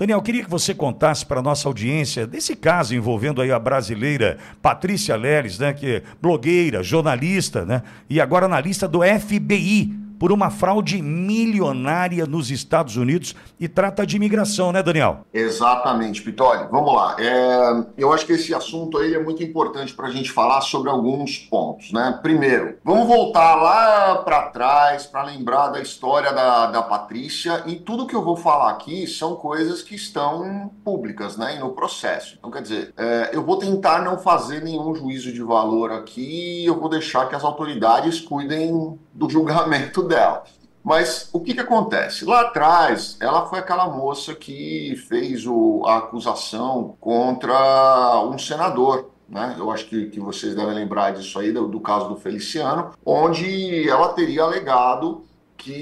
Daniel, queria que você contasse para a nossa audiência desse caso envolvendo aí a brasileira Patrícia Leles, né, que é blogueira, jornalista, né, e agora analista do FBI por uma fraude milionária nos Estados Unidos e trata de imigração, né, Daniel? Exatamente, Pitoli. Vamos lá. É, eu acho que esse assunto aí é muito importante para a gente falar sobre alguns pontos, né? Primeiro, vamos voltar lá para trás para lembrar da história da, da Patrícia e tudo que eu vou falar aqui são coisas que estão públicas, né, e no processo. Então, quer dizer, é, eu vou tentar não fazer nenhum juízo de valor aqui, eu vou deixar que as autoridades cuidem do julgamento dela. Mas o que, que acontece? Lá atrás, ela foi aquela moça que fez o, a acusação contra um senador. Né? Eu acho que, que vocês devem lembrar disso aí, do, do caso do Feliciano, onde ela teria alegado que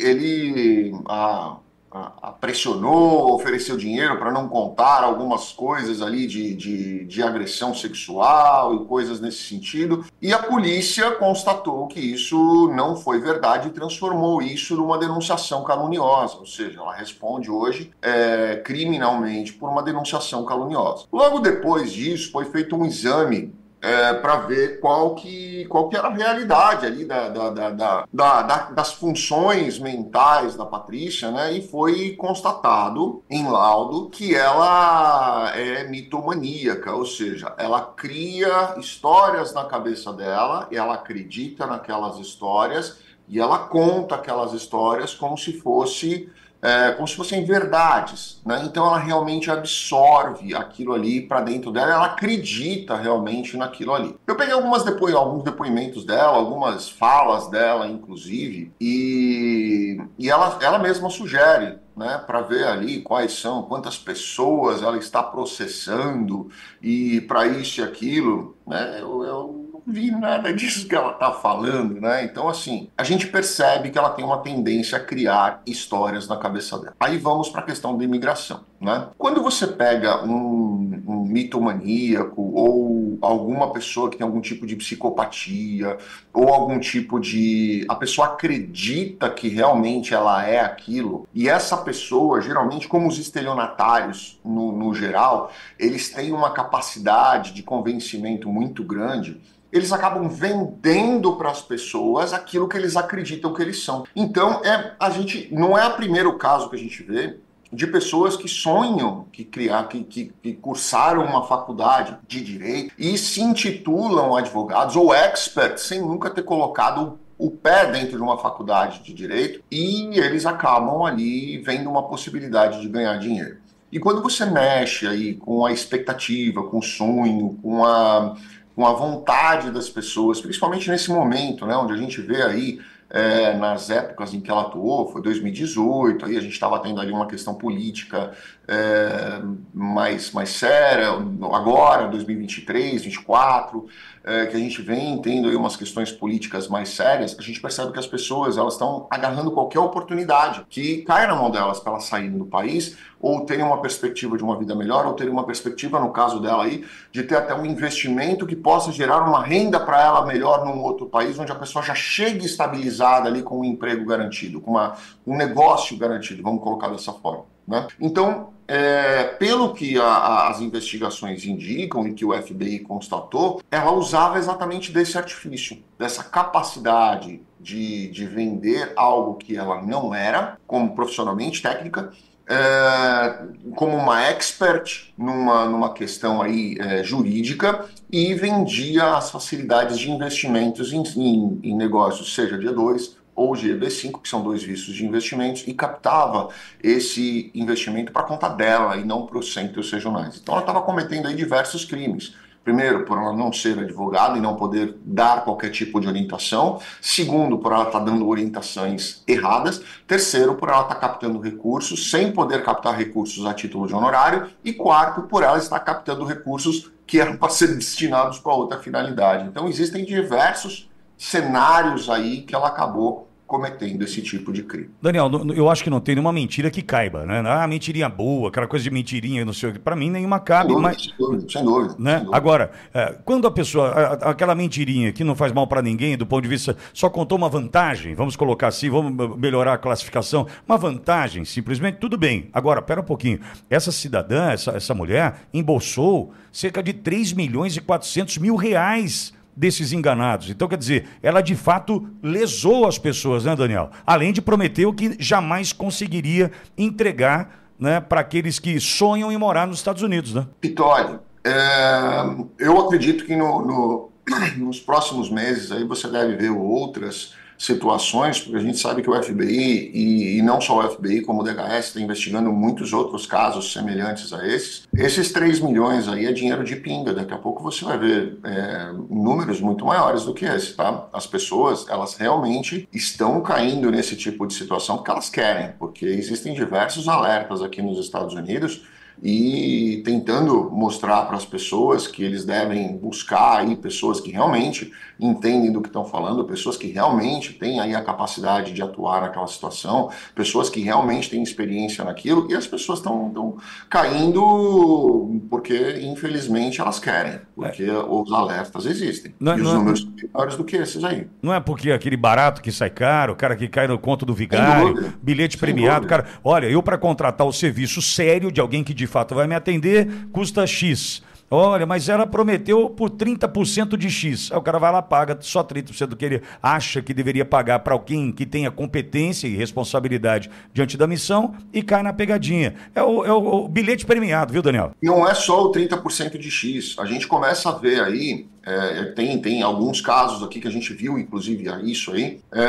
ele. A, a, pressionou, ofereceu dinheiro para não contar algumas coisas ali de, de, de, agressão sexual e coisas nesse sentido. E a polícia constatou que isso não foi verdade e transformou isso numa denunciação caluniosa, ou seja, ela responde hoje é, criminalmente por uma denunciação caluniosa. Logo depois disso, foi feito um exame é, para ver qual que, qual que era a realidade ali da, da, da, da, das funções mentais da Patrícia, né? E foi constatado em laudo que ela é mitomaníaca, ou seja, ela cria histórias na cabeça dela, e ela acredita naquelas histórias e ela conta aquelas histórias como se fosse é, como se fossem verdades. Né? Então ela realmente absorve aquilo ali para dentro dela, ela acredita realmente naquilo ali. Eu peguei algumas depo alguns depoimentos dela, algumas falas dela, inclusive, e, e ela, ela mesma sugere né, para ver ali quais são, quantas pessoas ela está processando e para isso e aquilo, né, eu, eu vi nada disso que ela está falando, né? Então, assim, a gente percebe que ela tem uma tendência a criar histórias na cabeça dela. Aí vamos para a questão da imigração, né? Quando você pega um, um mitomaníaco ou alguma pessoa que tem algum tipo de psicopatia ou algum tipo de. a pessoa acredita que realmente ela é aquilo, e essa pessoa, geralmente, como os estelionatários no, no geral, eles têm uma capacidade de convencimento muito grande eles acabam vendendo para as pessoas aquilo que eles acreditam que eles são. Então, é a gente não é o primeiro caso que a gente vê de pessoas que sonham que criar, que, que, que, cursaram uma faculdade de direito e se intitulam advogados ou experts sem nunca ter colocado o pé dentro de uma faculdade de direito e eles acabam ali vendo uma possibilidade de ganhar dinheiro. E quando você mexe aí com a expectativa, com o sonho, com a com a vontade das pessoas, principalmente nesse momento, né, onde a gente vê aí é, nas épocas em que ela atuou, foi 2018, aí a gente estava tendo ali uma questão política é, mais, mais séria, agora, 2023, 2024, é, que a gente vem tendo aí umas questões políticas mais sérias, a gente percebe que as pessoas elas estão agarrando qualquer oportunidade que caia na mão delas para elas saírem do país, ou terem uma perspectiva de uma vida melhor, ou terem uma perspectiva, no caso dela aí, de ter até um investimento que possa gerar uma renda para ela melhor num outro país, onde a pessoa já chegue estabilizada ali com um emprego garantido, com uma, um negócio garantido, vamos colocar dessa forma. Né? Então, é, pelo que a, a, as investigações indicam e que o FBI constatou, ela usava exatamente desse artifício, dessa capacidade de, de vender algo que ela não era, como profissionalmente técnica, é, como uma expert numa, numa questão aí é, jurídica e vendia as facilidades de investimentos em, em, em negócios, seja dia 2 ou GB5, que são dois vistos de investimentos, e captava esse investimento para conta dela e não para os centros regionais. Então ela estava cometendo aí diversos crimes. Primeiro, por ela não ser advogada e não poder dar qualquer tipo de orientação. Segundo, por ela estar tá dando orientações erradas. Terceiro, por ela estar tá captando recursos sem poder captar recursos a título de honorário. E quarto, por ela estar captando recursos que eram para ser destinados para outra finalidade. Então, existem diversos cenários aí que ela acabou cometendo esse tipo de crime. Daniel, eu acho que não tem nenhuma mentira que caiba, né? Ah, mentirinha boa, aquela coisa de mentirinha, não sei o que. Para mim, nenhuma cabe. Sem dúvida, mas... sem dúvida. Sem dúvida, né? sem dúvida. Agora, é, quando a pessoa, aquela mentirinha que não faz mal para ninguém, do ponto de vista, só contou uma vantagem, vamos colocar assim, vamos melhorar a classificação, uma vantagem, simplesmente, tudo bem. Agora, pera um pouquinho. Essa cidadã, essa, essa mulher, embolsou cerca de 3 milhões e 400 mil reais desses enganados. Então, quer dizer, ela de fato lesou as pessoas, né, Daniel? Além de prometer o que jamais conseguiria entregar né, para aqueles que sonham em morar nos Estados Unidos, né? Pitoli, é, eu acredito que no, no, nos próximos meses aí você deve ver outras situações, porque a gente sabe que o FBI, e, e, não só o FBI, como o DHS, está investigando muitos outros casos semelhantes a esses. Esses 3 milhões aí é dinheiro de pinga, daqui a pouco você vai ver é, números muito maiores do que esse, tá? As pessoas, elas realmente estão caindo nesse tipo de situação porque elas querem, porque existem diversos alertas aqui nos Estados Unidos e tentando mostrar para as pessoas que eles devem buscar aí pessoas que realmente entendem do que estão falando, pessoas que realmente têm aí a capacidade de atuar naquela situação, pessoas que realmente têm experiência naquilo, e as pessoas estão caindo porque, infelizmente, elas querem, porque é. os alertas existem. Não, é, e os não, é números são maiores do que esses aí. Não é porque aquele barato que sai caro, o cara que cai no conto do vigário, bilhete Sem premiado, dúvida. cara, olha, eu para contratar o serviço sério de alguém que de fato vai me atender, custa X. Olha, mas ela prometeu por 30% de X. Aí o cara vai lá paga só 30% do que ele acha que deveria pagar para alguém que tenha competência e responsabilidade diante da missão e cai na pegadinha. É o, é o, o bilhete premiado, viu, Daniel? Não é só o 30% de X. A gente começa a ver aí é, tem, tem alguns casos aqui que a gente viu, inclusive, isso aí. É,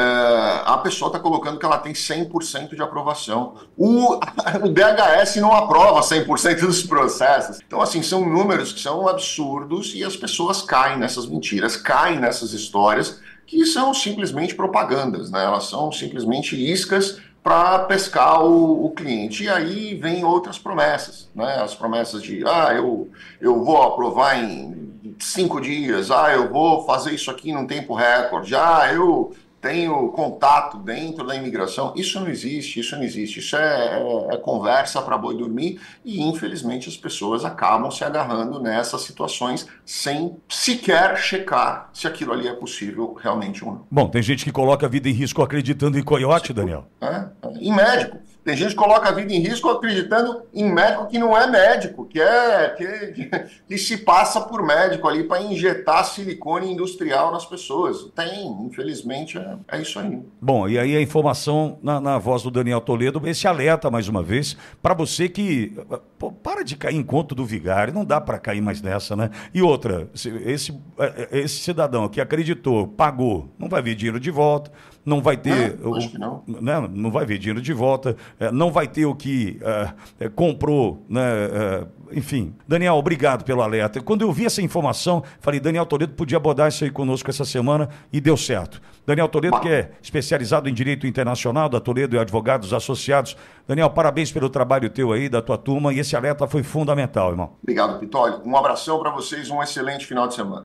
a pessoa está colocando que ela tem 100% de aprovação. O, o DHS não aprova 100% dos processos. Então, assim, são números que são absurdos e as pessoas caem nessas mentiras, caem nessas histórias que são simplesmente propagandas, né? Elas são simplesmente iscas para pescar o, o, cliente. E aí vem outras promessas, né? As promessas de, ah, eu, eu vou aprovar em cinco dias, ah, eu vou fazer isso aqui num tempo recorde, ah, eu tenho contato dentro da imigração. Isso não existe, isso não existe. Isso é, é, é conversa para boi dormir e, infelizmente, as pessoas acabam se agarrando nessas situações sem sequer checar se aquilo ali é possível realmente ou não. Bom, tem gente que coloca a vida em risco acreditando em coiote, Daniel. É, em médico. Tem gente que coloca a vida em risco acreditando em médico que não é médico, que é que, que se passa por médico ali para injetar silicone industrial nas pessoas. Tem, infelizmente, é, é, isso aí. Bom, e aí a informação na, na voz do Daniel Toledo, esse alerta mais uma vez para você que pô, para de cair em conto do vigário, não dá para cair mais nessa, né? E outra, esse, é, é, esse cidadão que acreditou, pagou, não vai vir dinheiro de volta não vai ter. Não, não. Né, não vai ver dinheiro de volta, é, não vai ter o que é, comprou, né? Enfim. Daniel, obrigado pelo alerta. Quando eu vi essa informação, falei, Daniel Toledo podia abordar isso aí conosco essa semana e deu certo. Daniel Toledo, que é especializado em direito internacional, da Toledo e Advogados Associados. Daniel, parabéns pelo trabalho teu aí, da tua turma, e esse alerta foi fundamental, irmão. Obrigado, Pitoli. Um abração para vocês, um excelente final de semana.